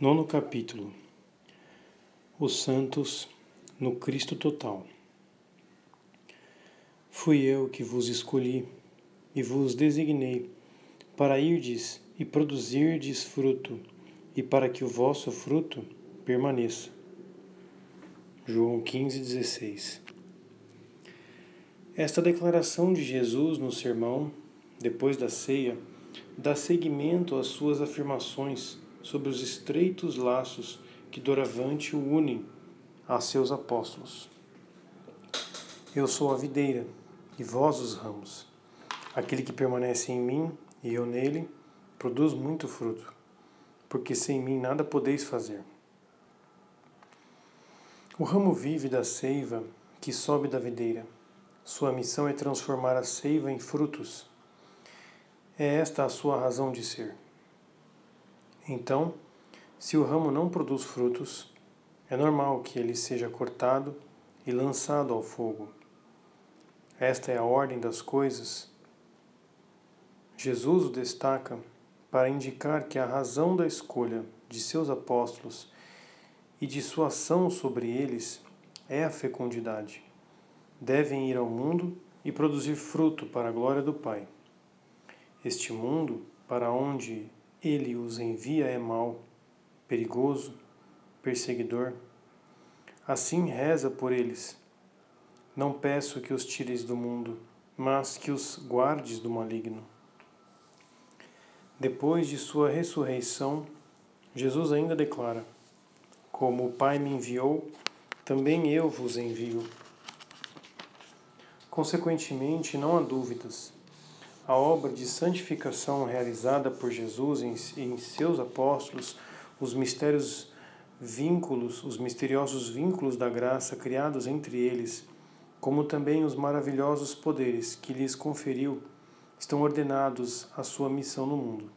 Nono capítulo Os Santos no Cristo Total. Fui eu que vos escolhi e vos designei para irdes e produzirdes fruto, e para que o vosso fruto permaneça. João 15,16 Esta declaração de Jesus no sermão, depois da ceia, dá seguimento às suas afirmações sobre os estreitos laços que doravante o unem a seus apóstolos. Eu sou a videira e vós os ramos. Aquele que permanece em mim e eu nele produz muito fruto, porque sem mim nada podeis fazer. O ramo vive da seiva que sobe da videira. Sua missão é transformar a seiva em frutos. É esta a sua razão de ser. Então, se o ramo não produz frutos, é normal que ele seja cortado e lançado ao fogo. Esta é a ordem das coisas. Jesus o destaca para indicar que a razão da escolha de seus apóstolos e de sua ação sobre eles é a fecundidade. Devem ir ao mundo e produzir fruto para a glória do Pai. Este mundo, para onde ele os envia é mau, perigoso, perseguidor. Assim reza por eles. Não peço que os tires do mundo, mas que os guardes do maligno. Depois de sua ressurreição, Jesus ainda declara: Como o Pai me enviou, também eu vos envio. Consequentemente, não há dúvidas a obra de santificação realizada por Jesus em, em seus apóstolos, os mistérios vínculos, os misteriosos vínculos da graça criados entre eles, como também os maravilhosos poderes que lhes conferiu, estão ordenados à sua missão no mundo.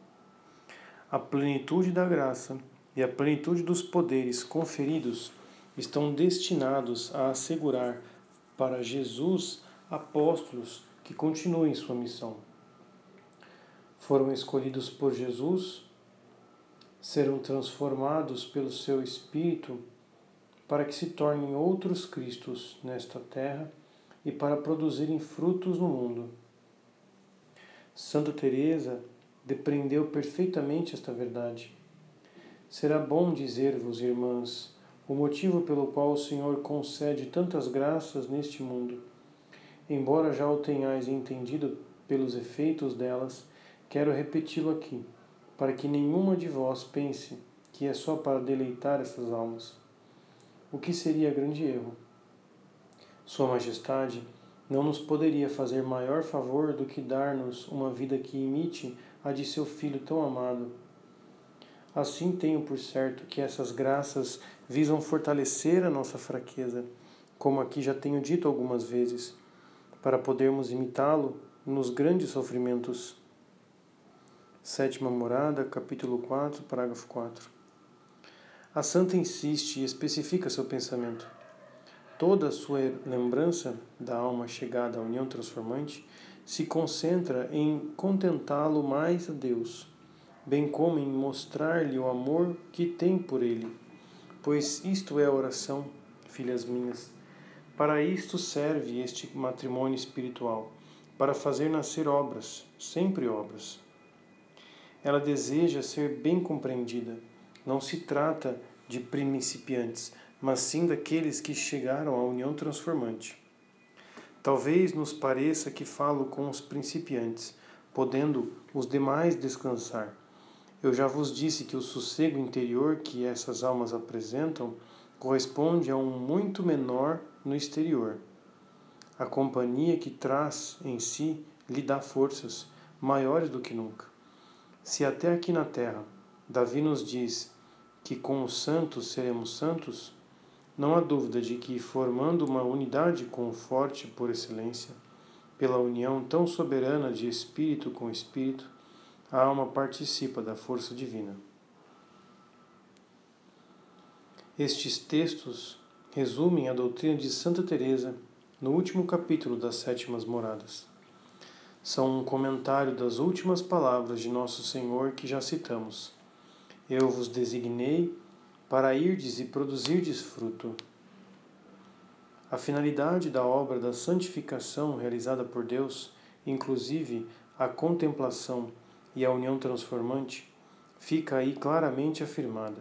A plenitude da graça e a plenitude dos poderes conferidos estão destinados a assegurar para Jesus apóstolos que continuem sua missão foram escolhidos por Jesus, serão transformados pelo seu Espírito para que se tornem outros Cristos nesta terra e para produzirem frutos no mundo. Santa Teresa depreendeu perfeitamente esta verdade. Será bom dizer-vos, irmãs, o motivo pelo qual o Senhor concede tantas graças neste mundo. Embora já o tenhais entendido pelos efeitos delas, Quero repeti-lo aqui, para que nenhuma de vós pense que é só para deleitar essas almas. O que seria grande erro? Sua Majestade não nos poderia fazer maior favor do que dar-nos uma vida que imite a de seu filho tão amado. Assim tenho por certo que essas graças visam fortalecer a nossa fraqueza, como aqui já tenho dito algumas vezes, para podermos imitá-lo nos grandes sofrimentos Sétima morada, capítulo 4, parágrafo 4. A santa insiste e especifica seu pensamento. Toda a sua lembrança da alma chegada à união transformante se concentra em contentá-lo mais a Deus, bem como em mostrar-lhe o amor que tem por ele. Pois isto é a oração, filhas minhas. Para isto serve este matrimônio espiritual, para fazer nascer obras, sempre obras ela deseja ser bem compreendida. Não se trata de principiantes, mas sim daqueles que chegaram à união transformante. Talvez nos pareça que falo com os principiantes, podendo os demais descansar. Eu já vos disse que o sossego interior que essas almas apresentam corresponde a um muito menor no exterior. A companhia que traz em si lhe dá forças maiores do que nunca. Se até aqui na terra Davi nos diz que com os santos seremos santos, não há dúvida de que, formando uma unidade com o forte por excelência, pela união tão soberana de espírito com espírito, a alma participa da força divina. Estes textos resumem a doutrina de Santa Teresa no último capítulo das Sétimas Moradas são um comentário das últimas palavras de Nosso Senhor que já citamos. Eu vos designei para irdes e produzirdes fruto. A finalidade da obra da santificação realizada por Deus, inclusive a contemplação e a união transformante, fica aí claramente afirmada.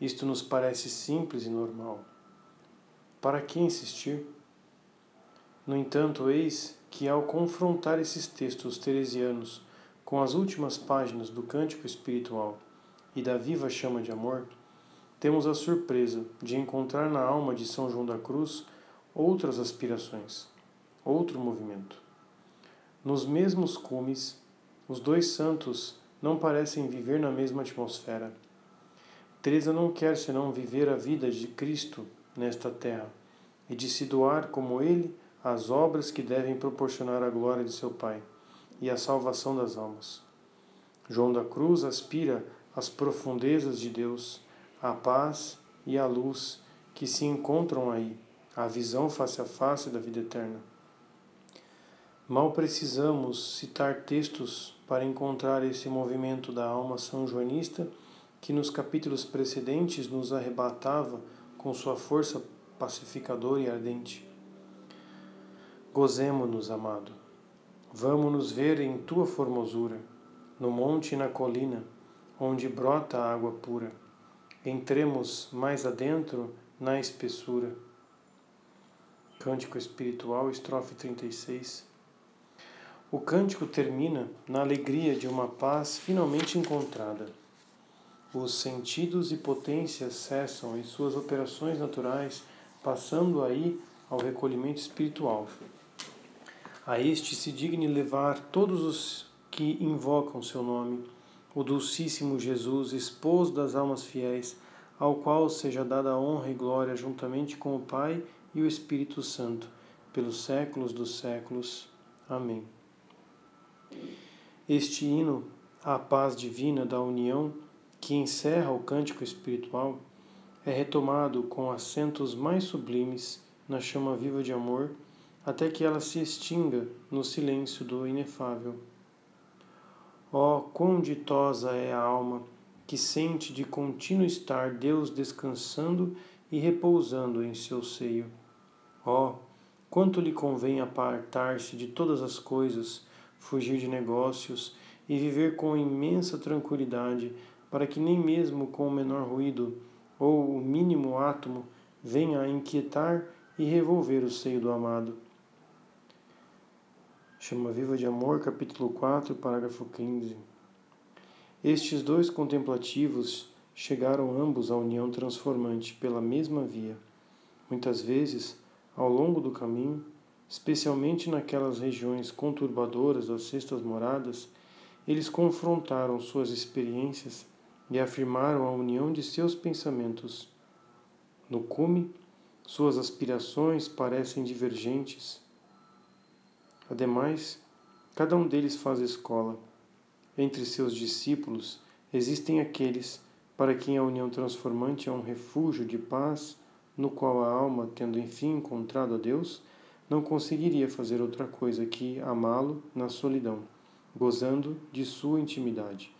Isto nos parece simples e normal. Para que insistir? No entanto, eis que ao confrontar esses textos teresianos com as últimas páginas do Cântico Espiritual e da Viva Chama de Amor, temos a surpresa de encontrar na alma de São João da Cruz outras aspirações, outro movimento. Nos mesmos cumes, os dois santos não parecem viver na mesma atmosfera. Teresa não quer senão viver a vida de Cristo nesta terra e de se doar como ele às obras que devem proporcionar a glória de seu Pai e a salvação das almas. João da Cruz aspira às profundezas de Deus, à paz e à luz que se encontram aí, à visão face a face da vida eterna. Mal precisamos citar textos para encontrar esse movimento da alma são joanista que nos capítulos precedentes nos arrebatava com sua força pacificadora e ardente. Gozemo-nos, amado. Vamo-nos ver em tua formosura, no monte e na colina, onde brota a água pura. Entremos mais adentro na espessura. Cântico Espiritual, estrofe 36. O cântico termina na alegria de uma paz finalmente encontrada. Os sentidos e potências cessam em suas operações naturais, passando aí ao recolhimento espiritual. A este se digne levar todos os que invocam seu nome, o Dulcíssimo Jesus, esposo das almas fiéis, ao qual seja dada honra e glória juntamente com o Pai e o Espírito Santo, pelos séculos dos séculos. Amém. Este hino à paz divina da união, que encerra o cântico espiritual, é retomado com acentos mais sublimes na chama viva de amor até que ela se extinga no silêncio do inefável. Ó, oh, quão ditosa é a alma que sente de contínuo estar Deus descansando e repousando em seu seio. Ó, oh, quanto lhe convém apartar-se de todas as coisas, fugir de negócios e viver com imensa tranquilidade, para que nem mesmo com o menor ruído ou o mínimo átomo venha a inquietar e revolver o seio do amado. Chama Viva de Amor, capítulo 4, parágrafo 15. Estes dois contemplativos chegaram ambos à união transformante pela mesma via. Muitas vezes, ao longo do caminho, especialmente naquelas regiões conturbadoras das sextas moradas, eles confrontaram suas experiências e afirmaram a união de seus pensamentos. No cume, suas aspirações parecem divergentes Ademais, cada um deles faz escola. Entre seus discípulos existem aqueles para quem a união transformante é um refúgio de paz, no qual a alma, tendo enfim encontrado a Deus, não conseguiria fazer outra coisa que amá-lo na solidão, gozando de sua intimidade,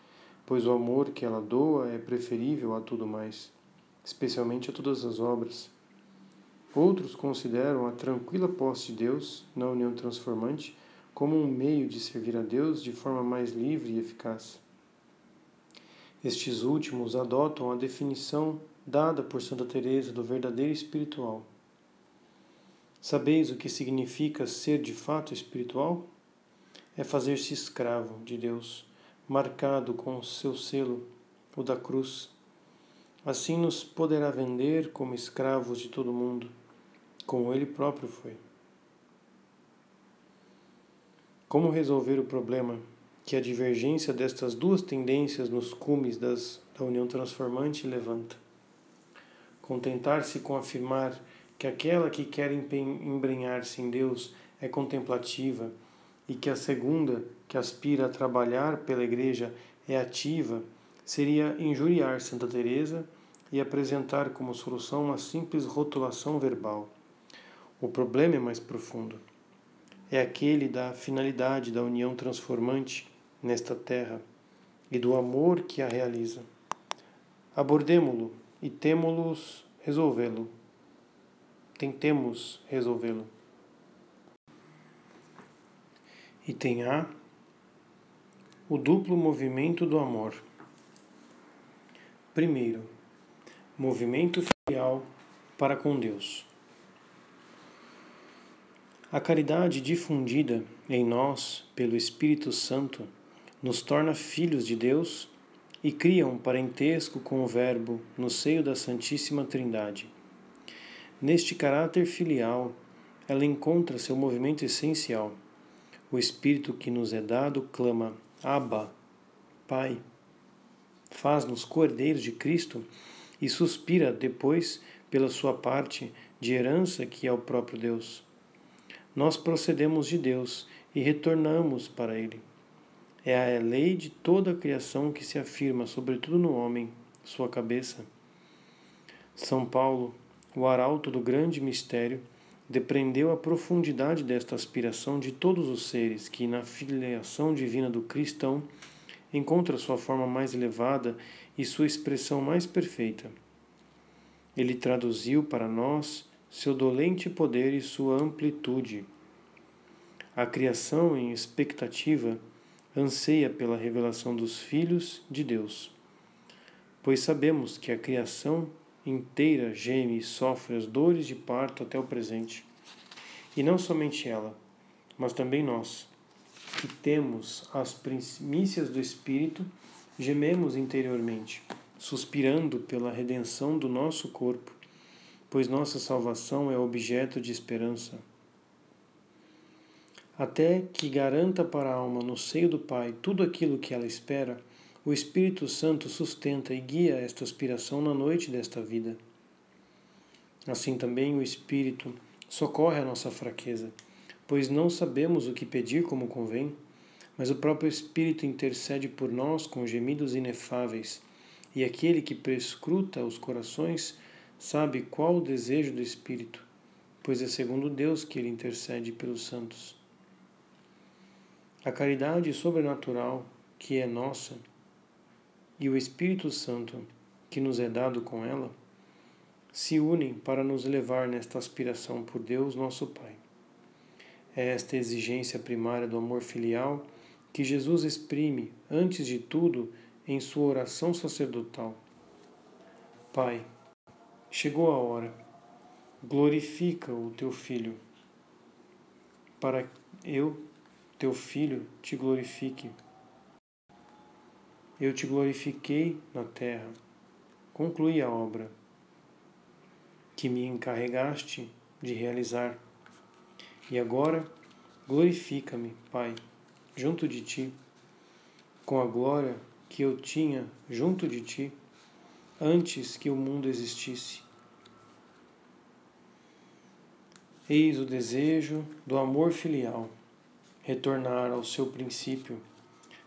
pois o amor que ela doa é preferível a tudo mais, especialmente a todas as obras. Outros consideram a tranquila posse de Deus na união transformante como um meio de servir a Deus de forma mais livre e eficaz. Estes últimos adotam a definição dada por Santa Teresa do verdadeiro espiritual. Sabeis o que significa ser de fato espiritual? É fazer-se escravo de Deus, marcado com o seu selo, o da cruz. Assim nos poderá vender como escravos de todo mundo como ele próprio foi. Como resolver o problema que a divergência destas duas tendências nos cumes das, da união transformante levanta? Contentar-se com afirmar que aquela que quer embrenhar-se em Deus é contemplativa e que a segunda, que aspira a trabalhar pela igreja, é ativa, seria injuriar Santa Teresa e apresentar como solução uma simples rotulação verbal. O problema é mais profundo. É aquele da finalidade da união transformante nesta terra e do amor que a realiza. abordemo-lo e temo-los resolvê-lo. Tentemos resolvê-lo. Item A o duplo movimento do amor. Primeiro, movimento filial para com Deus. A caridade difundida em nós pelo Espírito Santo nos torna filhos de Deus e cria um parentesco com o Verbo no seio da Santíssima Trindade. Neste caráter filial, ela encontra seu movimento essencial. O Espírito que nos é dado clama: Abba, Pai. Faz-nos cordeiros de Cristo e suspira depois pela sua parte de herança que é o próprio Deus nós procedemos de Deus e retornamos para Ele. É a lei de toda a criação que se afirma, sobretudo no homem, sua cabeça. São Paulo, o arauto do grande mistério, depreendeu a profundidade desta aspiração de todos os seres que, na filiação divina do cristão, encontra sua forma mais elevada e sua expressão mais perfeita. Ele traduziu para nós seu dolente poder e sua amplitude. A criação em expectativa anseia pela revelação dos filhos de Deus, pois sabemos que a criação inteira geme e sofre as dores de parto até o presente. E não somente ela, mas também nós, que temos as primícias do Espírito, gememos interiormente, suspirando pela redenção do nosso corpo pois nossa salvação é objeto de esperança. Até que garanta para a alma no seio do Pai tudo aquilo que ela espera, o Espírito Santo sustenta e guia esta aspiração na noite desta vida. Assim também o Espírito socorre a nossa fraqueza, pois não sabemos o que pedir como convém, mas o próprio Espírito intercede por nós com gemidos inefáveis, e aquele que prescruta os corações sabe qual o desejo do Espírito, pois é segundo Deus que ele intercede pelos santos. A caridade sobrenatural que é nossa e o Espírito Santo que nos é dado com ela se unem para nos levar nesta aspiração por Deus, nosso Pai. É esta exigência primária do amor filial que Jesus exprime, antes de tudo, em sua oração sacerdotal. Pai, Chegou a hora. Glorifica o teu filho, para eu, teu filho, te glorifique. Eu te glorifiquei na terra. Conclui a obra que me encarregaste de realizar. E agora, glorifica-me, Pai, junto de ti, com a glória que eu tinha junto de ti antes que o mundo existisse. Eis o desejo do amor filial, retornar ao seu princípio.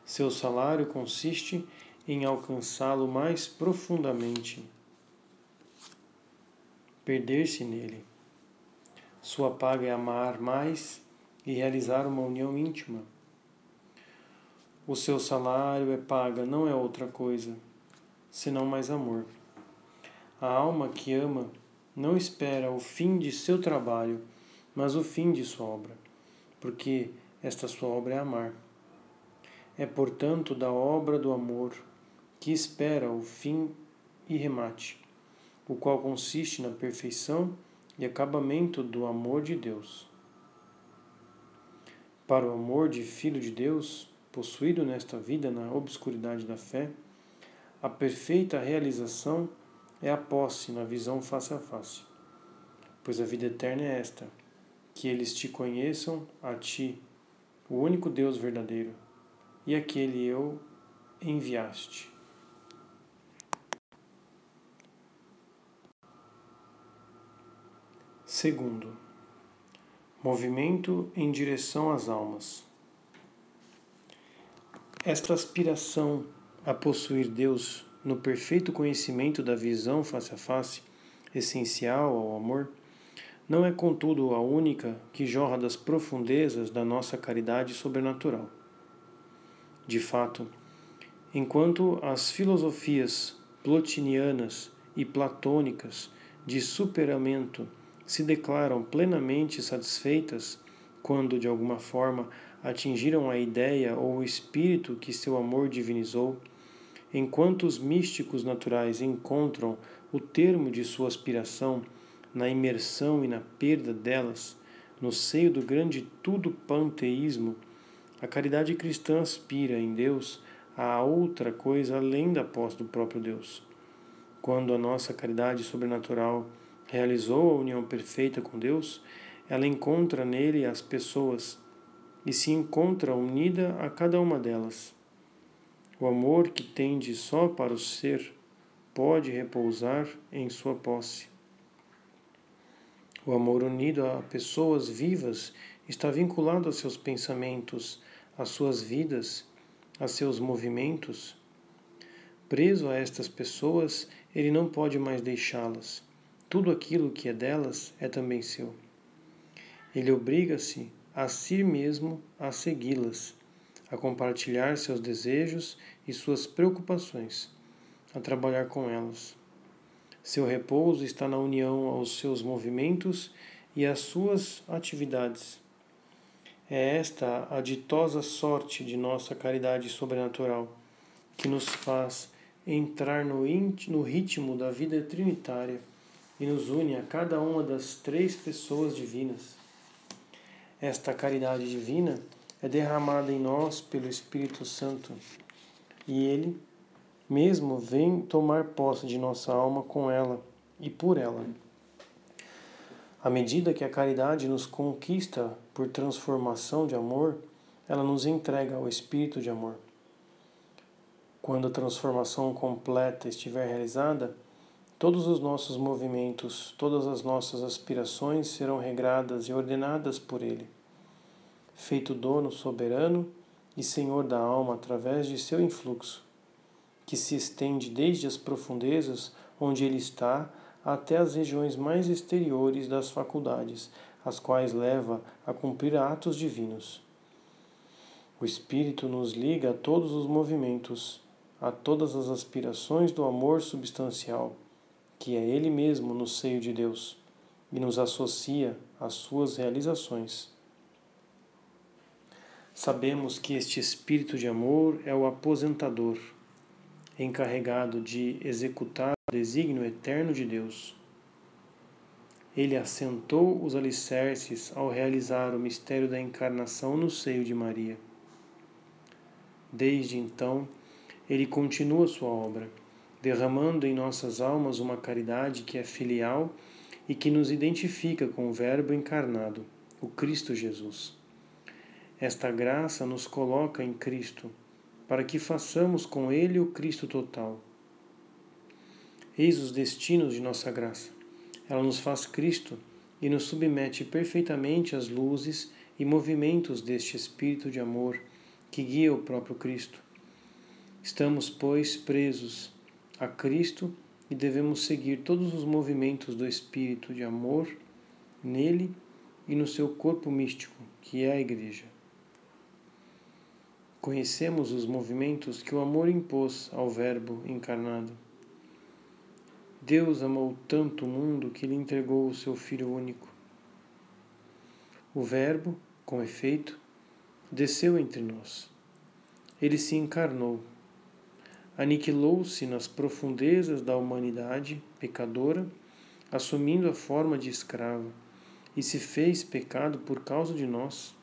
Seu salário consiste em alcançá-lo mais profundamente, perder-se nele. Sua paga é amar mais e realizar uma união íntima. O seu salário é paga, não é outra coisa senão mais amor. A alma que ama não espera o fim de seu trabalho, mas o fim de sua obra, porque esta sua obra é amar. É, portanto, da obra do amor que espera o fim e remate, o qual consiste na perfeição e acabamento do amor de Deus. Para o amor de Filho de Deus, possuído nesta vida na obscuridade da fé, a perfeita realização é a posse na visão face a face. Pois a vida eterna é esta: que eles te conheçam a ti, o único Deus verdadeiro, e aquele eu enviaste. Segundo, movimento em direção às almas. Esta aspiração a possuir Deus no perfeito conhecimento da visão face a face, essencial ao amor, não é, contudo, a única que jorra das profundezas da nossa caridade sobrenatural. De fato, enquanto as filosofias plotinianas e platônicas de superamento se declaram plenamente satisfeitas quando, de alguma forma, atingiram a ideia ou o espírito que seu amor divinizou, enquanto os místicos naturais encontram o termo de sua aspiração na imersão e na perda delas, no seio do grande tudo panteísmo, a caridade cristã aspira em Deus a outra coisa além da posse do próprio Deus. Quando a nossa caridade sobrenatural realizou a união perfeita com Deus, ela encontra nele as pessoas e se encontra unida a cada uma delas. O amor que tende só para o ser pode repousar em sua posse. O amor unido a pessoas vivas está vinculado a seus pensamentos, às suas vidas, a seus movimentos. Preso a estas pessoas, ele não pode mais deixá-las. Tudo aquilo que é delas é também seu. Ele obriga-se a si mesmo a segui-las, a compartilhar seus desejos e suas preocupações, a trabalhar com elas. Seu repouso está na união aos seus movimentos e às suas atividades. É esta a ditosa sorte de nossa caridade sobrenatural, que nos faz entrar no, no ritmo da vida trinitária e nos une a cada uma das três pessoas divinas. Esta caridade divina é derramada em nós pelo Espírito Santo e ele mesmo vem tomar posse de nossa alma com ela e por ela. À medida que a caridade nos conquista por transformação de amor, ela nos entrega ao Espírito de amor. Quando a transformação completa estiver realizada, todos os nossos movimentos, todas as nossas aspirações serão regradas e ordenadas por Ele. Feito dono soberano e senhor da alma através de seu influxo, que se estende desde as profundezas onde Ele está até as regiões mais exteriores das faculdades, as quais leva a cumprir atos divinos. O Espírito nos liga a todos os movimentos, a todas as aspirações do amor substancial que é Ele mesmo no seio de Deus e nos associa às suas realizações. Sabemos que este espírito de amor é o aposentador, encarregado de executar o desígnio eterno de Deus. Ele assentou os alicerces ao realizar o mistério da encarnação no seio de Maria. Desde então, ele continua sua obra derramando em nossas almas uma caridade que é filial e que nos identifica com o Verbo encarnado, o Cristo Jesus. Esta graça nos coloca em Cristo, para que façamos com Ele o Cristo total. Eis os destinos de nossa graça. Ela nos faz Cristo e nos submete perfeitamente às luzes e movimentos deste Espírito de amor que guia o próprio Cristo. Estamos, pois, presos a Cristo e devemos seguir todos os movimentos do Espírito de amor nele e no seu corpo místico, que é a Igreja. Conhecemos os movimentos que o amor impôs ao Verbo encarnado. Deus amou tanto o mundo que lhe entregou o seu Filho único. O Verbo, com efeito, desceu entre nós. Ele se encarnou aniquilou-se nas profundezas da humanidade pecadora, assumindo a forma de escravo, e se fez pecado por causa de nós.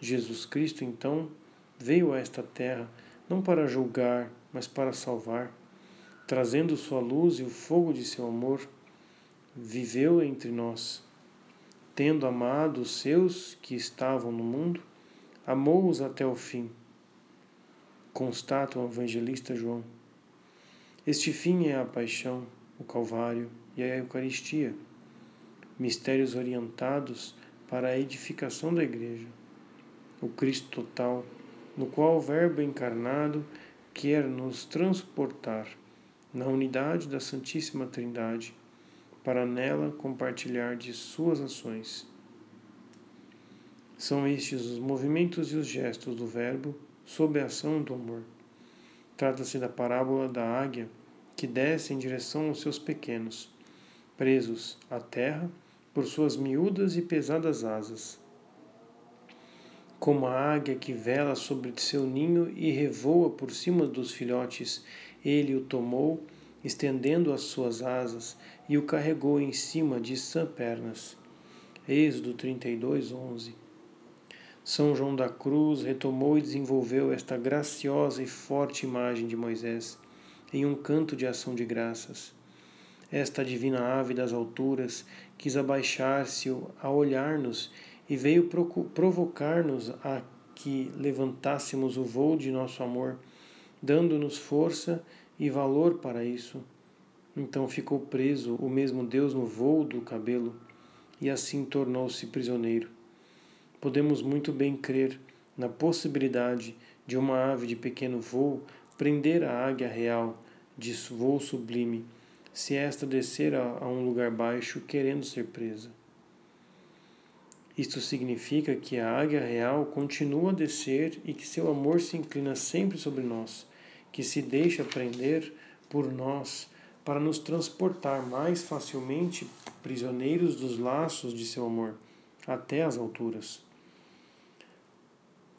Jesus Cristo, então, veio a esta terra não para julgar, mas para salvar, trazendo sua luz e o fogo de seu amor, viveu entre nós. Tendo amado os seus que estavam no mundo, amou-os até o fim constata o evangelista João. Este fim é a paixão, o Calvário e a Eucaristia, mistérios orientados para a edificação da Igreja, o Cristo total, no qual o Verbo encarnado quer nos transportar na unidade da Santíssima Trindade, para nela compartilhar de suas ações. São estes os movimentos e os gestos do Verbo sob a ação do amor. Trata-se da parábola da águia que desce em direção aos seus pequenos, presos à terra por suas miúdas e pesadas asas. Como a águia que vela sobre seu ninho e revoa por cima dos filhotes, ele o tomou, estendendo as suas asas, e o carregou em cima de sã pernas. Êxodo 32, 11. São João da Cruz retomou e desenvolveu esta graciosa e forte imagem de Moisés em um canto de ação de graças. Esta divina ave das alturas quis abaixar-se a olhar-nos e veio provocar-nos a que levantássemos o voo de nosso amor, dando-nos força e valor para isso. Então ficou preso o mesmo Deus no voo do cabelo e assim tornou-se prisioneiro podemos muito bem crer na possibilidade de uma ave de pequeno voo prender a águia real de voo sublime, se esta descer a, um lugar baixo querendo ser presa. Isto significa que a águia real continua a descer e que seu amor se inclina sempre sobre nós, que se deixa prender por nós para nos transportar mais facilmente prisioneiros dos laços de seu amor até as alturas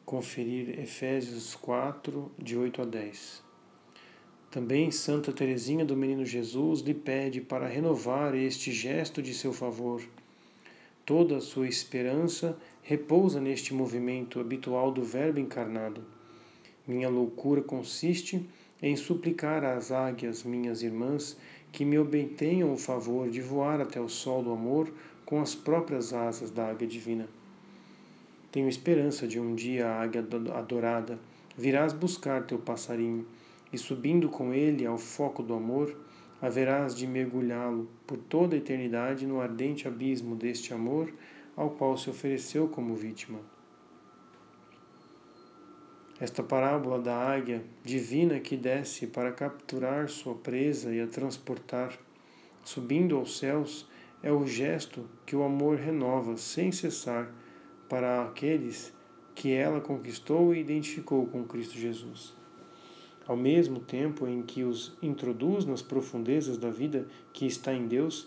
conferir Efésios 4, de 8 a 10. Também Santa Teresinha do Menino Jesus lhe pede para renovar este gesto de seu favor. Toda a sua esperança repousa neste movimento habitual do Verbo encarnado. Minha loucura consiste em suplicar às águias, minhas irmãs, que me obtenham o favor de voar até o sol do amor com as próprias asas da águia divina. Tenho esperança de um dia, águia adorada, virás buscar teu passarinho, e subindo com ele ao foco do amor, haverás de mergulhá-lo por toda a eternidade no ardente abismo deste amor ao qual se ofereceu como vítima. Esta parábola da águia divina que desce para capturar sua presa e a transportar, subindo aos céus, é o gesto que o amor renova sem cessar para aqueles que ela conquistou e identificou com Cristo Jesus. Ao mesmo tempo em que os introduz nas profundezas da vida que está em Deus,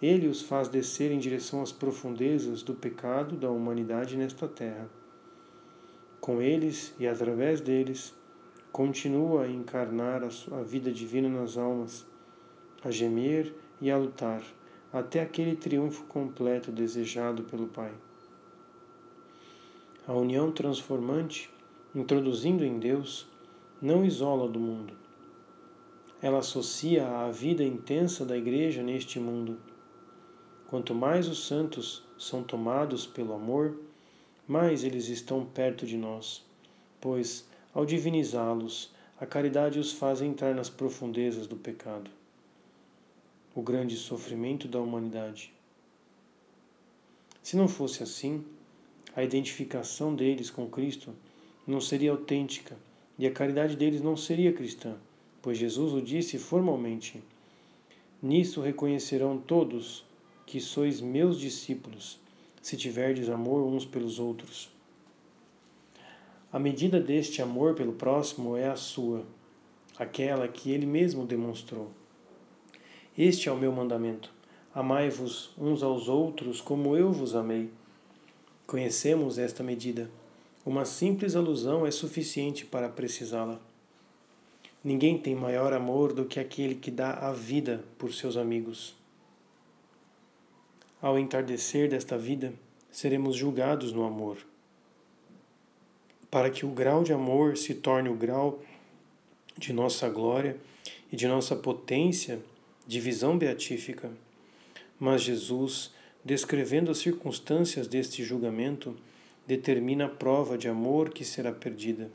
ele os faz descer em direção às profundezas do pecado da humanidade nesta terra. Com eles e através deles, continua a encarnar a vida divina nas almas, a gemer e a lutar, até aquele triunfo completo desejado pelo Pai. A união transformante, introduzindo em Deus, não isola do mundo. Ela associa à vida intensa da Igreja neste mundo. Quanto mais os santos são tomados pelo amor, mais eles estão perto de nós, pois, ao divinizá-los, a caridade os faz entrar nas profundezas do pecado, o grande sofrimento da humanidade. Se não fosse assim, a identificação deles com Cristo não seria autêntica e a caridade deles não seria cristã, pois Jesus o disse formalmente: Nisso reconhecerão todos que sois meus discípulos, se tiverdes amor uns pelos outros. A medida deste amor pelo próximo é a sua, aquela que ele mesmo demonstrou. Este é o meu mandamento: amai-vos uns aos outros como eu vos amei. Conhecemos esta medida. Uma simples alusão é suficiente para precisá-la. Ninguém tem maior amor do que aquele que dá a vida por seus amigos. Ao entardecer desta vida, seremos julgados no amor. Para que o grau de amor se torne o grau de nossa glória e de nossa potência de visão beatífica. Mas Jesus descrevendo as circunstâncias deste julgamento, determina a prova de amor que será perdida.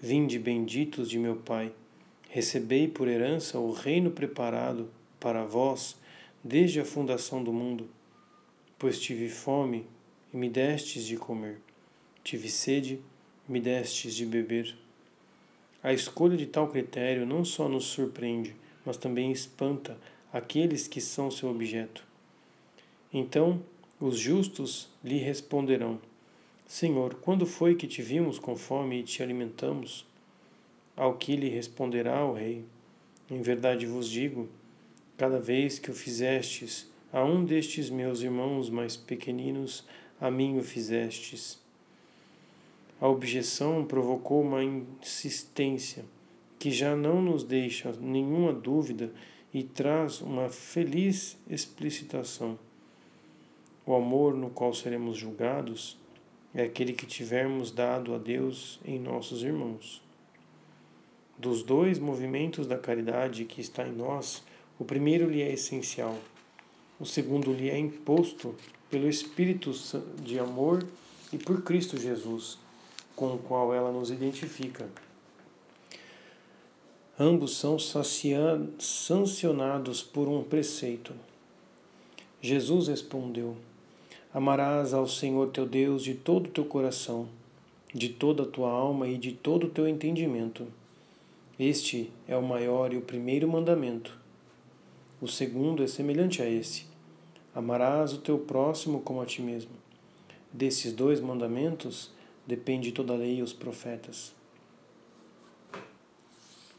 Vinde benditos de meu Pai, recebei por herança o reino preparado para vós desde a fundação do mundo, pois tive fome e me destes de comer, tive sede e me destes de beber. A escolha de tal critério não só nos surpreende, mas também espanta aqueles que são seu objeto. Então os justos lhe responderão: Senhor, quando foi que te vimos com fome e te alimentamos? Ao que lhe responderá o rei: Em verdade vos digo, cada vez que o fizestes a um destes meus irmãos mais pequeninos, a mim o fizestes. A objeção provocou uma insistência que já não nos deixa nenhuma dúvida e traz uma feliz explicitação. O amor no qual seremos julgados é aquele que tivermos dado a Deus em nossos irmãos. Dos dois movimentos da caridade que está em nós, o primeiro lhe é essencial, o segundo lhe é imposto pelo Espírito de amor e por Cristo Jesus, com o qual ela nos identifica. Ambos são sancionados por um preceito. Jesus respondeu: Amarás ao Senhor teu Deus de todo o teu coração, de toda a tua alma e de todo o teu entendimento. Este é o maior e o primeiro mandamento. O segundo é semelhante a esse: Amarás o teu próximo como a ti mesmo. Desses dois mandamentos depende toda a lei e os profetas.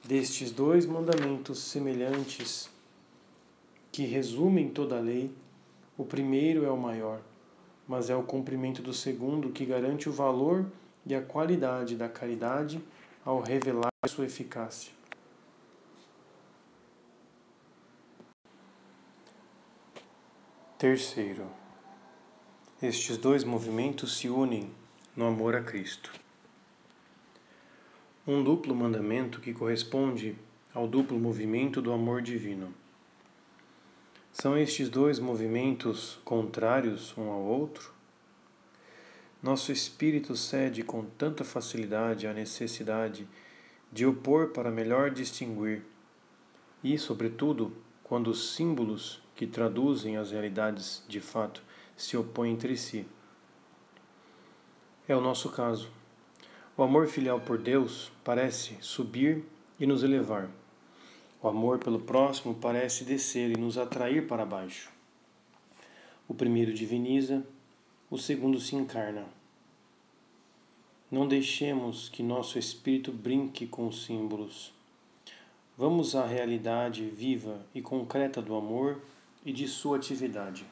Destes dois mandamentos semelhantes, que resumem toda a lei, o primeiro é o maior, mas é o cumprimento do segundo que garante o valor e a qualidade da caridade ao revelar sua eficácia. Terceiro, estes dois movimentos se unem no amor a Cristo. Um duplo mandamento que corresponde ao duplo movimento do amor divino. São estes dois movimentos contrários um ao outro? Nosso espírito cede com tanta facilidade à necessidade de opor para melhor distinguir, e, sobretudo, quando os símbolos que traduzem as realidades de fato se opõem entre si. É o nosso caso. O amor filial por Deus parece subir e nos elevar. O amor pelo próximo parece descer e nos atrair para baixo. O primeiro diviniza, o segundo se encarna. Não deixemos que nosso espírito brinque com os símbolos. Vamos à realidade viva e concreta do amor e de sua atividade.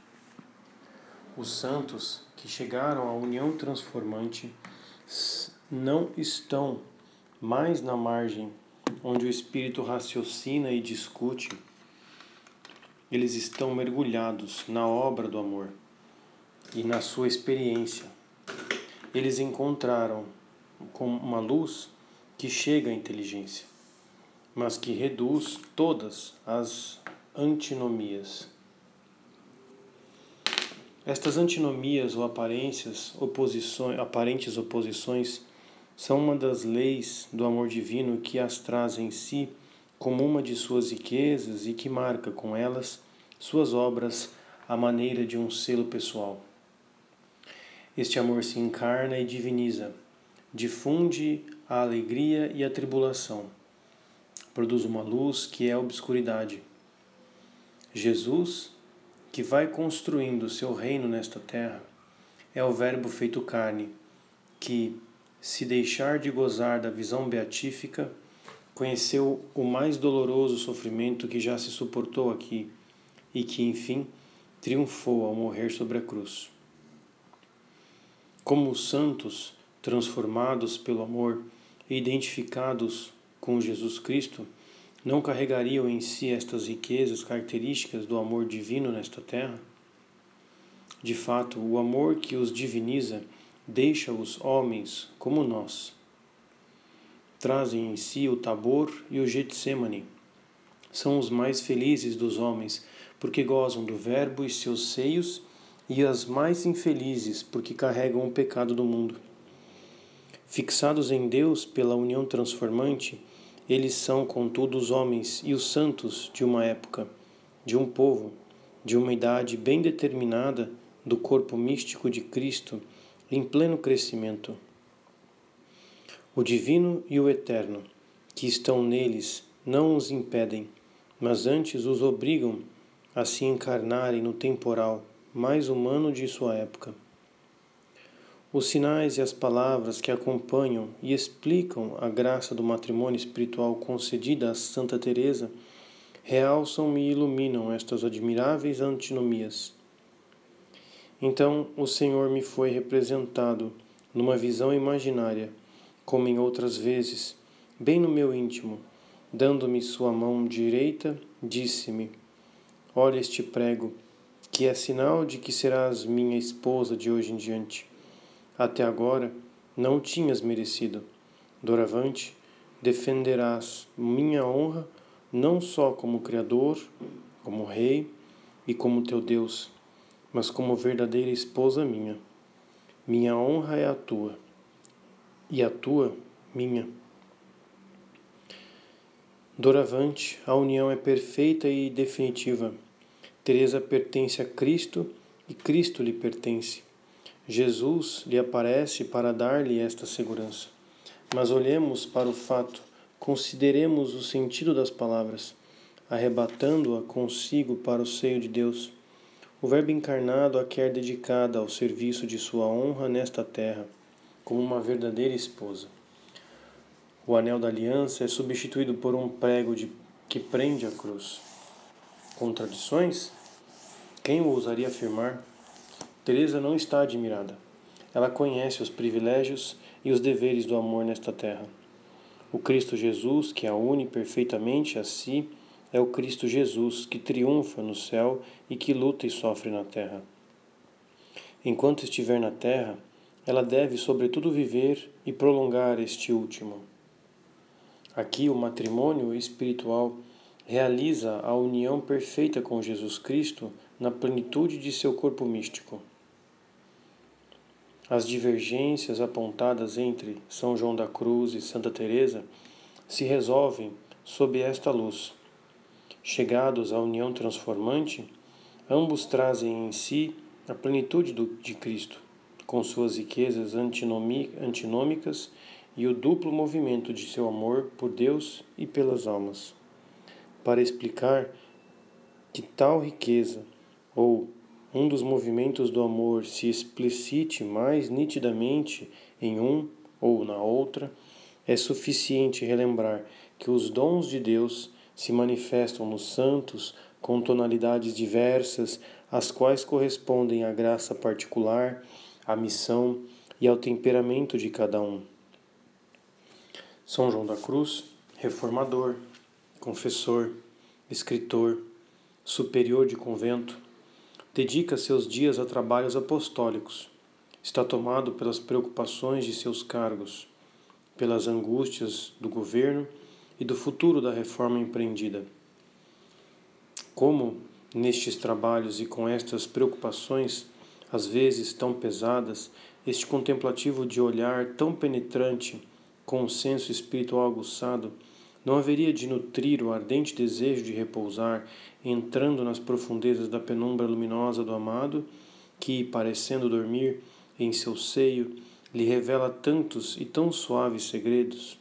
Os santos que chegaram à união transformante não estão mais na margem onde o espírito raciocina e discute. Eles estão mergulhados na obra do amor e na sua experiência. Eles encontraram com uma luz que chega à inteligência, mas que reduz todas as antinomias. Estas antinomias ou aparências, oposições, aparentes oposições são uma das leis do amor divino que as traz em si como uma de suas riquezas e que marca com elas suas obras à maneira de um selo pessoal. Este amor se encarna e diviniza, difunde a alegria e a tribulação, produz uma luz que é a obscuridade. Jesus que vai construindo seu reino nesta terra é o Verbo feito carne, que, se deixar de gozar da visão beatífica, conheceu o mais doloroso sofrimento que já se suportou aqui e que, enfim, triunfou ao morrer sobre a cruz. Como os santos, transformados pelo amor e identificados com Jesus Cristo, não carregariam em si estas riquezas características do amor divino nesta terra? De fato, o amor que os diviniza deixa os homens como nós. Trazem em si o Tabor e o Getsemane. São os mais felizes dos homens, porque gozam do Verbo e seus seios, e as mais infelizes, porque carregam o pecado do mundo. Fixados em Deus pela união transformante, eles são, contudo, os homens e os santos de uma época, de um povo, de uma idade bem determinada do corpo místico de Cristo em pleno crescimento. O divino e o eterno, que estão neles, não os impedem, mas antes os obrigam a se encarnarem no temporal mais humano de sua época. Os sinais e as palavras que acompanham e explicam a graça do matrimônio espiritual concedida a Santa Teresa realçam e iluminam estas admiráveis antinomias. Então o Senhor me foi representado numa visão imaginária, como em outras vezes, bem no meu íntimo, dando-me sua mão direita, disse-me: Olha este prego, que é sinal de que serás minha esposa de hoje em diante até agora não tinhas merecido. Doravante, defenderás minha honra não só como Criador, como Rei e como teu Deus, mas como verdadeira esposa minha. Minha honra é a tua, e a tua, minha. Doravante, a união é perfeita e definitiva. Teresa pertence a Cristo e Cristo lhe pertence. Jesus lhe aparece para dar-lhe esta segurança. Mas olhemos para o fato, consideremos o sentido das palavras, arrebatando-a consigo para o seio de Deus. O Verbo encarnado a quer dedicada ao serviço de sua honra nesta terra, como uma verdadeira esposa. O anel da aliança é substituído por um prego de, que prende a cruz. Contradições? Quem ousaria afirmar? Teresa não está admirada. Ela conhece os privilégios e os deveres do amor nesta terra. O Cristo Jesus, que a une perfeitamente a si, é o Cristo Jesus que triunfa no céu e que luta e sofre na terra. Enquanto estiver na terra, ela deve, sobretudo, viver e prolongar este último. Aqui, o matrimônio espiritual realiza a união perfeita com Jesus Cristo na plenitude de seu corpo místico. As divergências apontadas entre São João da Cruz e Santa Teresa se resolvem sob esta luz. Chegados à união transformante, ambos trazem em si a plenitude do, de Cristo, com suas riquezas antinômicas e o duplo movimento de seu amor por Deus e pelas almas. Para explicar que tal riqueza, ou um dos movimentos do amor se explicite mais nitidamente em um ou na outra, é suficiente relembrar que os dons de Deus se manifestam nos santos com tonalidades diversas, às quais correspondem a graça particular, a missão e ao temperamento de cada um. São João da Cruz, reformador, confessor, escritor, superior de convento, dedica seus dias a trabalhos apostólicos. Está tomado pelas preocupações de seus cargos, pelas angústias do governo e do futuro da reforma empreendida. Como, nestes trabalhos e com estas preocupações, às vezes tão pesadas, este contemplativo de olhar tão penetrante, com um senso espiritual aguçado, não haveria de nutrir o ardente desejo de repousar, entrando nas profundezas da penumbra luminosa do amado, que, parecendo dormir em seu seio, lhe revela tantos e tão suaves segredos?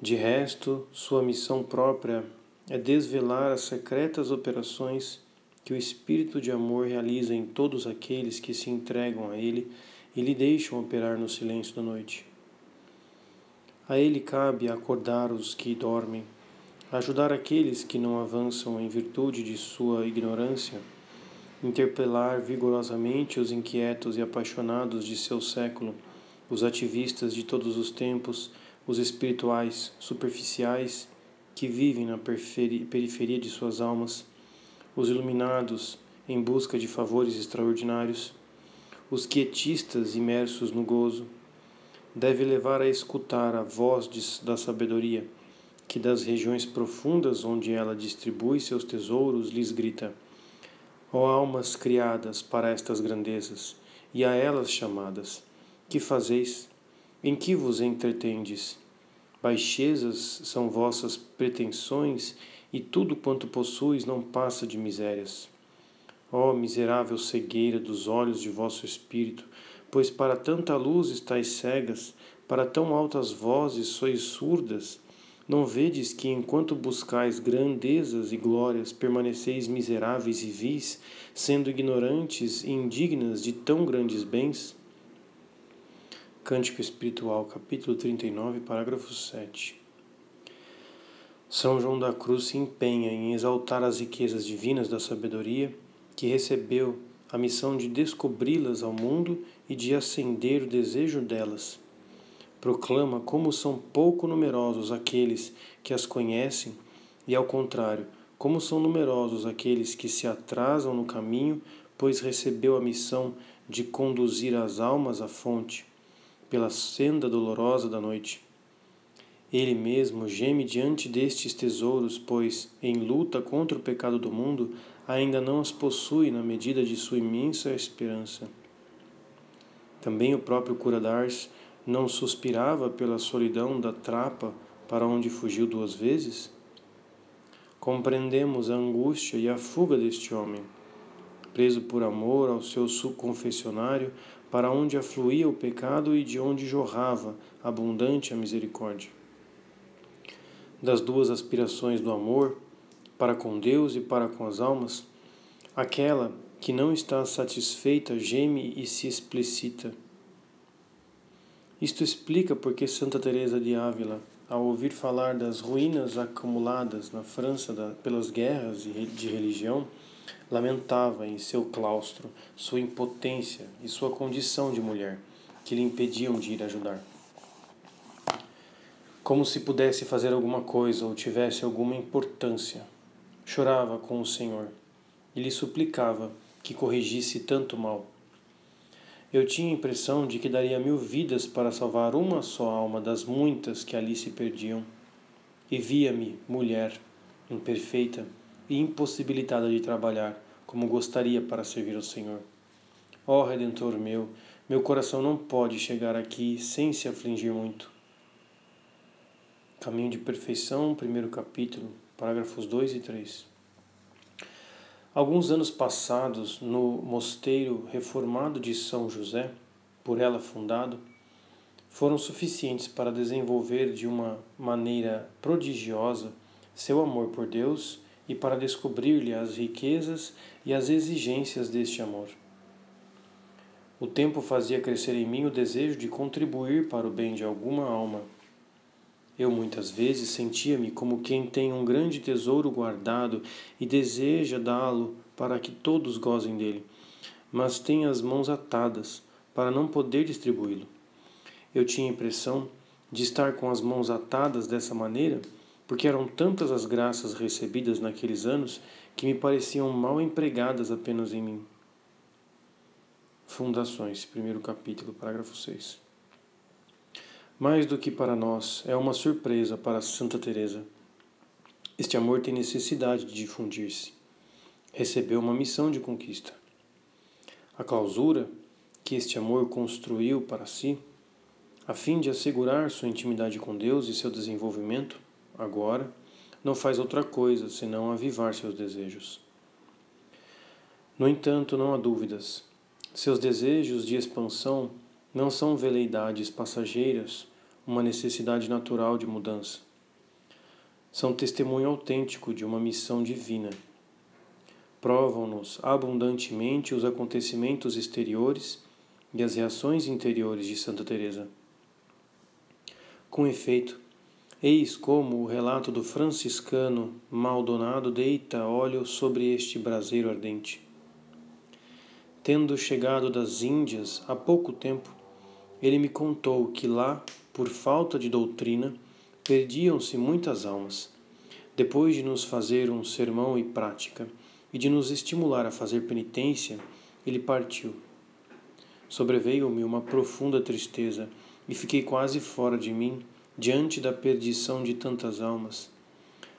De resto, sua missão própria é desvelar as secretas operações que o Espírito de amor realiza em todos aqueles que se entregam a Ele e lhe deixam operar no silêncio da noite. A ele cabe acordar os que dormem, ajudar aqueles que não avançam em virtude de sua ignorância, interpelar vigorosamente os inquietos e apaixonados de seu século, os ativistas de todos os tempos, os espirituais superficiais que vivem na periferia de suas almas, os iluminados em busca de favores extraordinários, os quietistas imersos no gozo, deve levar a escutar a voz de, da sabedoria, que das regiões profundas onde ela distribui seus tesouros lhes grita: Ó almas criadas para estas grandezas, e a elas chamadas, que fazeis? Em que vos entretendes? Baixezas são vossas pretensões, e tudo quanto possuis não passa de misérias. Ó miserável cegueira dos olhos de vosso espírito, pois para tanta luz estáis cegas, para tão altas vozes sois surdas, Não vedes que, enquanto buscais grandezas e glórias, permaneceis miseráveis e vis, sendo ignorantes e indignas de tão grandes bens? Cântico Espiritual, capítulo 39, parágrafo 7. São João da Cruz se empenha em exaltar as riquezas divinas da sabedoria que recebeu a missão de descobri-las ao mundo e de acender o desejo delas proclama como são pouco numerosos aqueles que as conhecem e, ao contrário, como são numerosos aqueles que se atrasam no caminho, pois recebeu a missão de conduzir as almas à fonte, pela senda dolorosa da noite. Ele mesmo geme diante destes tesouros, pois, em luta contra o pecado do mundo, ainda não as possui na medida de sua imensa esperança. Também o próprio cura d'Ars não suspirava pela solidão da trapa para onde fugiu duas vezes? Compreendemos a angústia e a fuga deste homem, preso por amor ao seu confessionário, para onde afluía o pecado e de onde jorrava abundante a misericórdia. Das duas aspirações do amor, para com Deus e para com as almas, aquela que não está satisfeita geme e se explicita isto explica porque Santa Teresa de Ávila, ao ouvir falar das ruínas acumuladas na França pelas guerras de religião, lamentava em seu claustro sua impotência e sua condição de mulher, que lhe impediam de ir ajudar. Como se pudesse fazer alguma coisa ou tivesse alguma importância. Chorava com o Senhor e lhe suplicava que corrigisse tanto mal. Eu tinha a impressão de que daria mil vidas para salvar uma só alma das muitas que ali se perdiam. E via-me, mulher, imperfeita e impossibilitada de trabalhar como gostaria para servir ao Senhor. Ó Redentor meu, meu coração não pode chegar aqui sem se afligir muito. Caminho de Perfeição, primeiro capítulo, parágrafos 2 e 3. Alguns anos passados no mosteiro reformado de São José, por ela fundado, foram suficientes para desenvolver de uma maneira prodigiosa seu amor por Deus e para descobrir-lhe as riquezas e as exigências deste amor. O tempo fazia crescer em mim o desejo de contribuir para o bem de alguma alma eu muitas vezes sentia-me como quem tem um grande tesouro guardado e deseja dá-lo para que todos gozem dele, mas tem as mãos atadas para não poder distribuí-lo. Eu tinha a impressão de estar com as mãos atadas dessa maneira, porque eram tantas as graças recebidas naqueles anos que me pareciam mal empregadas apenas em mim. Fundações, primeiro capítulo, parágrafo 6. Mais do que para nós, é uma surpresa para Santa Teresa. Este amor tem necessidade de difundir-se. Recebeu uma missão de conquista. A clausura que este amor construiu para si, a fim de assegurar sua intimidade com Deus e seu desenvolvimento, agora, não faz outra coisa senão avivar seus desejos. No entanto, não há dúvidas. Seus desejos de expansão não são veleidades passageiras, uma necessidade natural de mudança. São testemunho autêntico de uma missão divina. Provam-nos abundantemente os acontecimentos exteriores e as reações interiores de Santa Teresa. Com efeito, eis como o relato do franciscano Maldonado deita óleo sobre este braseiro ardente. Tendo chegado das Índias há pouco tempo, ele me contou que lá por falta de doutrina, perdiam-se muitas almas. Depois de nos fazer um sermão e prática, e de nos estimular a fazer penitência, ele partiu. Sobreveio-me uma profunda tristeza e fiquei quase fora de mim diante da perdição de tantas almas.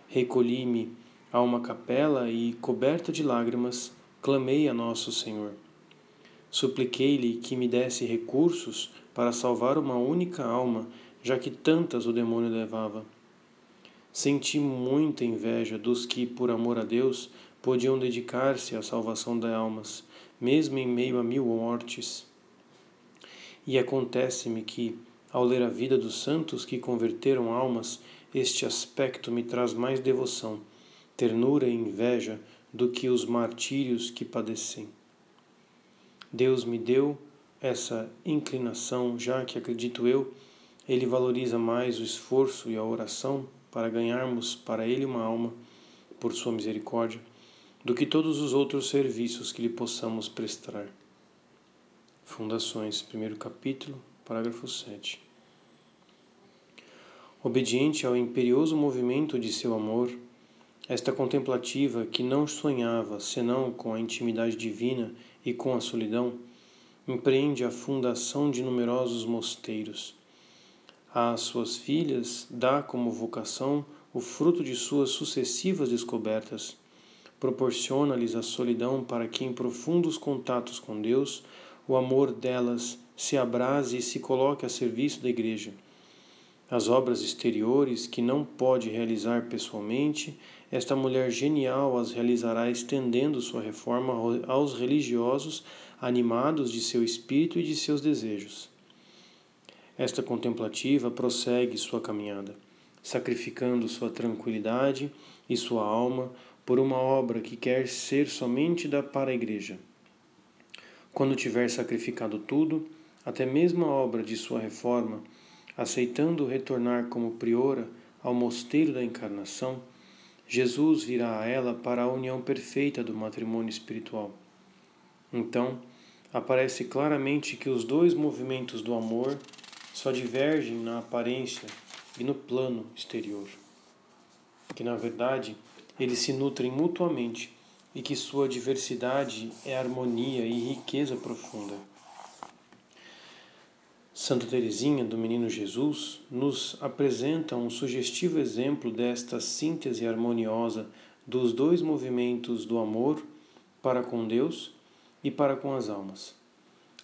Recolhi-me a uma capela e, coberta de lágrimas, clamei a Nosso Senhor. Supliquei-lhe que me desse recursos para salvar uma única alma, já que tantas o demônio levava. Senti muita inveja dos que, por amor a Deus, podiam dedicar-se à salvação de almas, mesmo em meio a mil mortes. E acontece-me que, ao ler a vida dos santos que converteram almas, este aspecto me traz mais devoção, ternura e inveja do que os martírios que padecem. Deus me deu essa inclinação, já que acredito eu, ele valoriza mais o esforço e a oração para ganharmos para ele uma alma por sua misericórdia do que todos os outros serviços que lhe possamos prestar. Fundações, primeiro capítulo, parágrafo 7. Obediente ao imperioso movimento de seu amor, esta contemplativa que não sonhava senão com a intimidade divina e com a solidão, empreende a fundação de numerosos mosteiros. Às suas filhas dá como vocação o fruto de suas sucessivas descobertas. Proporciona-lhes a solidão para que, em profundos contatos com Deus, o amor delas se abrase e se coloque a serviço da Igreja. As obras exteriores que não pode realizar pessoalmente, esta mulher genial as realizará estendendo sua reforma aos religiosos animados de seu espírito e de seus desejos. Esta contemplativa prossegue sua caminhada, sacrificando sua tranquilidade e sua alma por uma obra que quer ser somente da para a igreja. Quando tiver sacrificado tudo, até mesmo a obra de sua reforma, aceitando retornar como priora ao mosteiro da encarnação, Jesus virá a ela para a união perfeita do matrimônio espiritual. Então, aparece claramente que os dois movimentos do amor só divergem na aparência e no plano exterior. Que, na verdade, eles se nutrem mutuamente e que sua diversidade é harmonia e riqueza profunda. Santa Teresinha do Menino Jesus nos apresenta um sugestivo exemplo desta síntese harmoniosa dos dois movimentos do amor para com Deus e para com as almas.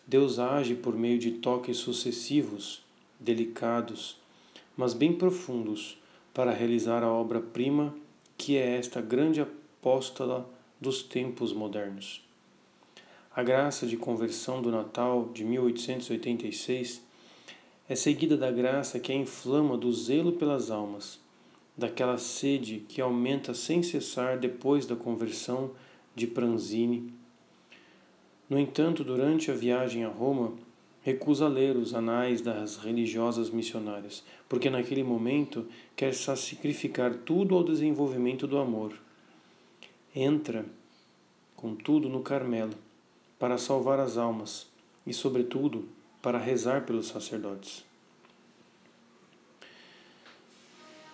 Deus age por meio de toques sucessivos, delicados, mas bem profundos, para realizar a obra-prima que é esta grande apóstola dos tempos modernos. A graça de conversão do Natal de 1886 é seguida da graça que a inflama do zelo pelas almas, daquela sede que aumenta sem cessar depois da conversão de Pranzini. No entanto, durante a viagem a Roma, recusa ler os anais das religiosas missionárias, porque naquele momento quer sacrificar tudo ao desenvolvimento do amor. Entra, contudo, no Carmelo, para salvar as almas e, sobretudo, para rezar pelos sacerdotes.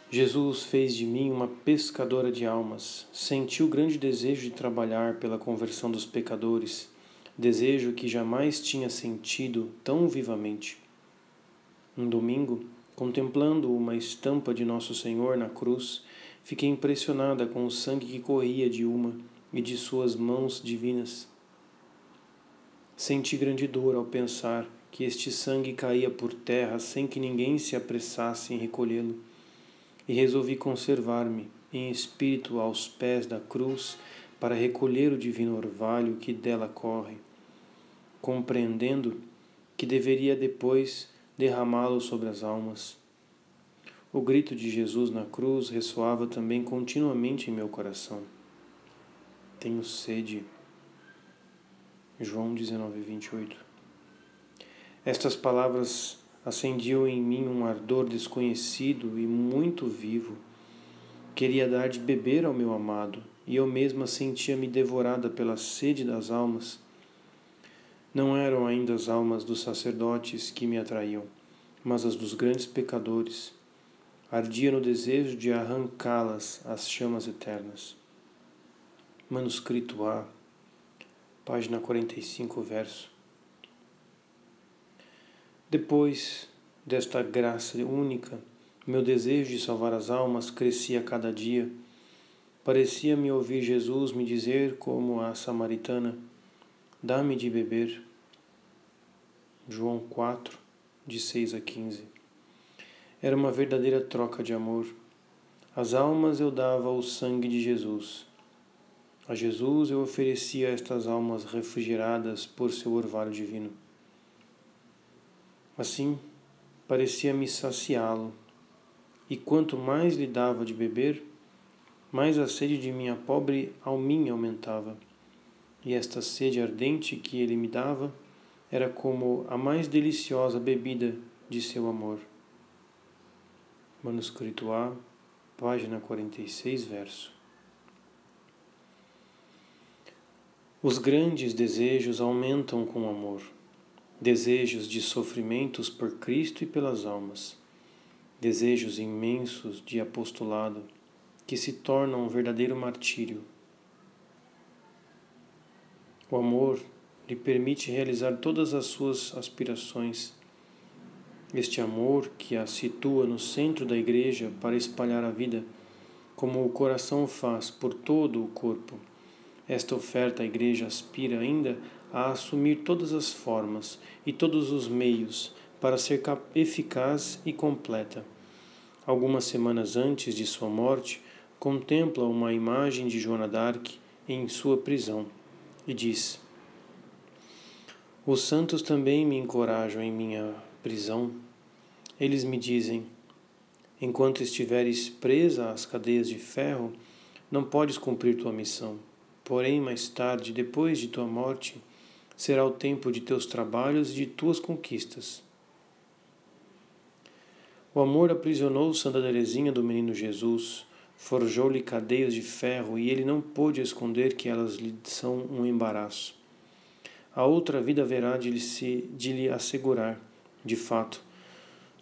Jesus fez de mim uma pescadora de almas, senti o grande desejo de trabalhar pela conversão dos pecadores, desejo que jamais tinha sentido tão vivamente. Um domingo, contemplando uma estampa de Nosso Senhor na cruz, fiquei impressionada com o sangue que corria de uma e de suas mãos divinas. Senti grande dor ao pensar que este sangue caía por terra sem que ninguém se apressasse em recolhê-lo, e resolvi conservar-me em espírito aos pés da cruz para recolher o divino orvalho que dela corre, compreendendo que deveria depois derramá-lo sobre as almas. O grito de Jesus na cruz ressoava também continuamente em meu coração. Tenho sede. João 19, 28. Estas palavras acendiam em mim um ardor desconhecido e muito vivo. Queria dar de beber ao meu amado, e eu mesma sentia-me devorada pela sede das almas. Não eram ainda as almas dos sacerdotes que me atraíam, mas as dos grandes pecadores. Ardia no desejo de arrancá-las às chamas eternas. Manuscrito A, página 45, verso. Depois desta graça única, meu desejo de salvar as almas crescia a cada dia. Parecia-me ouvir Jesus me dizer, como a samaritana: Dá-me de beber. João 4, de 6 a 15. Era uma verdadeira troca de amor. As almas eu dava o sangue de Jesus. A Jesus eu oferecia estas almas refrigeradas por seu orvalho divino. Assim, parecia-me saciá-lo, e quanto mais lhe dava de beber, mais a sede de minha pobre alminha aumentava. E esta sede ardente que ele me dava era como a mais deliciosa bebida de seu amor. Manuscrito A, página 46, verso. Os grandes desejos aumentam com o amor, desejos de sofrimentos por Cristo e pelas almas, desejos imensos de apostolado que se tornam um verdadeiro martírio. O amor lhe permite realizar todas as suas aspirações. Este amor que a situa no centro da igreja para espalhar a vida, como o coração faz por todo o corpo. Esta oferta a igreja aspira ainda a assumir todas as formas e todos os meios para ser eficaz e completa. Algumas semanas antes de sua morte, contempla uma imagem de Joana d'Arc em sua prisão e diz: Os santos também me encorajam em minha prisão. Eles me dizem: Enquanto estiveres presa às cadeias de ferro, não podes cumprir tua missão. Porém, mais tarde, depois de tua morte, será o tempo de teus trabalhos e de tuas conquistas. O amor aprisionou Santa Teresinha do Menino Jesus forjou-lhe cadeias de ferro e ele não pôde esconder que elas lhe são um embaraço. A outra vida haverá de lhe, se, de lhe assegurar, de fato,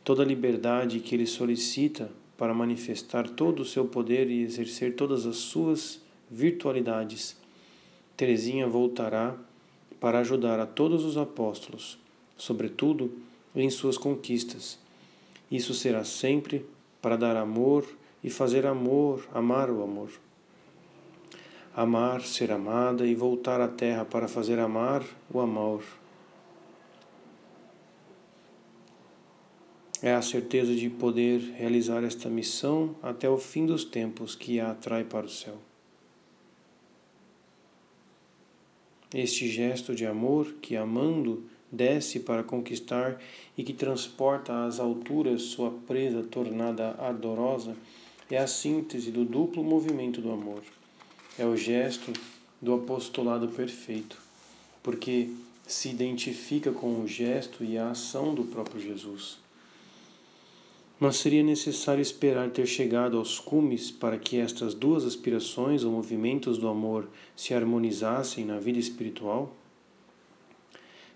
toda a liberdade que ele solicita para manifestar todo o seu poder e exercer todas as suas virtualidades. Teresinha voltará para ajudar a todos os apóstolos, sobretudo em suas conquistas. Isso será sempre para dar amor e fazer amor, amar o amor. Amar, ser amada e voltar à terra para fazer amar o amor. É a certeza de poder realizar esta missão até o fim dos tempos que a atrai para o céu. Este gesto de amor que, amando, desce para conquistar e que transporta às alturas sua presa tornada ardorosa, é a síntese do duplo movimento do amor. É o gesto do apostolado perfeito, porque se identifica com o gesto e a ação do próprio Jesus. Mas seria necessário esperar ter chegado aos cumes para que estas duas aspirações ou movimentos do amor se harmonizassem na vida espiritual?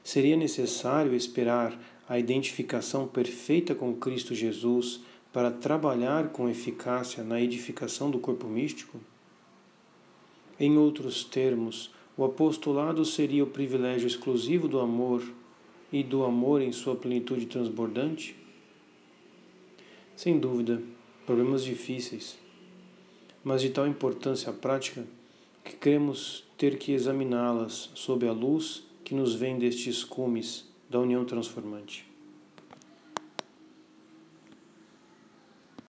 Seria necessário esperar a identificação perfeita com Cristo Jesus para trabalhar com eficácia na edificação do corpo místico? Em outros termos, o apostolado seria o privilégio exclusivo do amor e do amor em sua plenitude transbordante? Sem dúvida, problemas difíceis, mas de tal importância prática que cremos ter que examiná-las sob a luz que nos vem destes cumes da união transformante.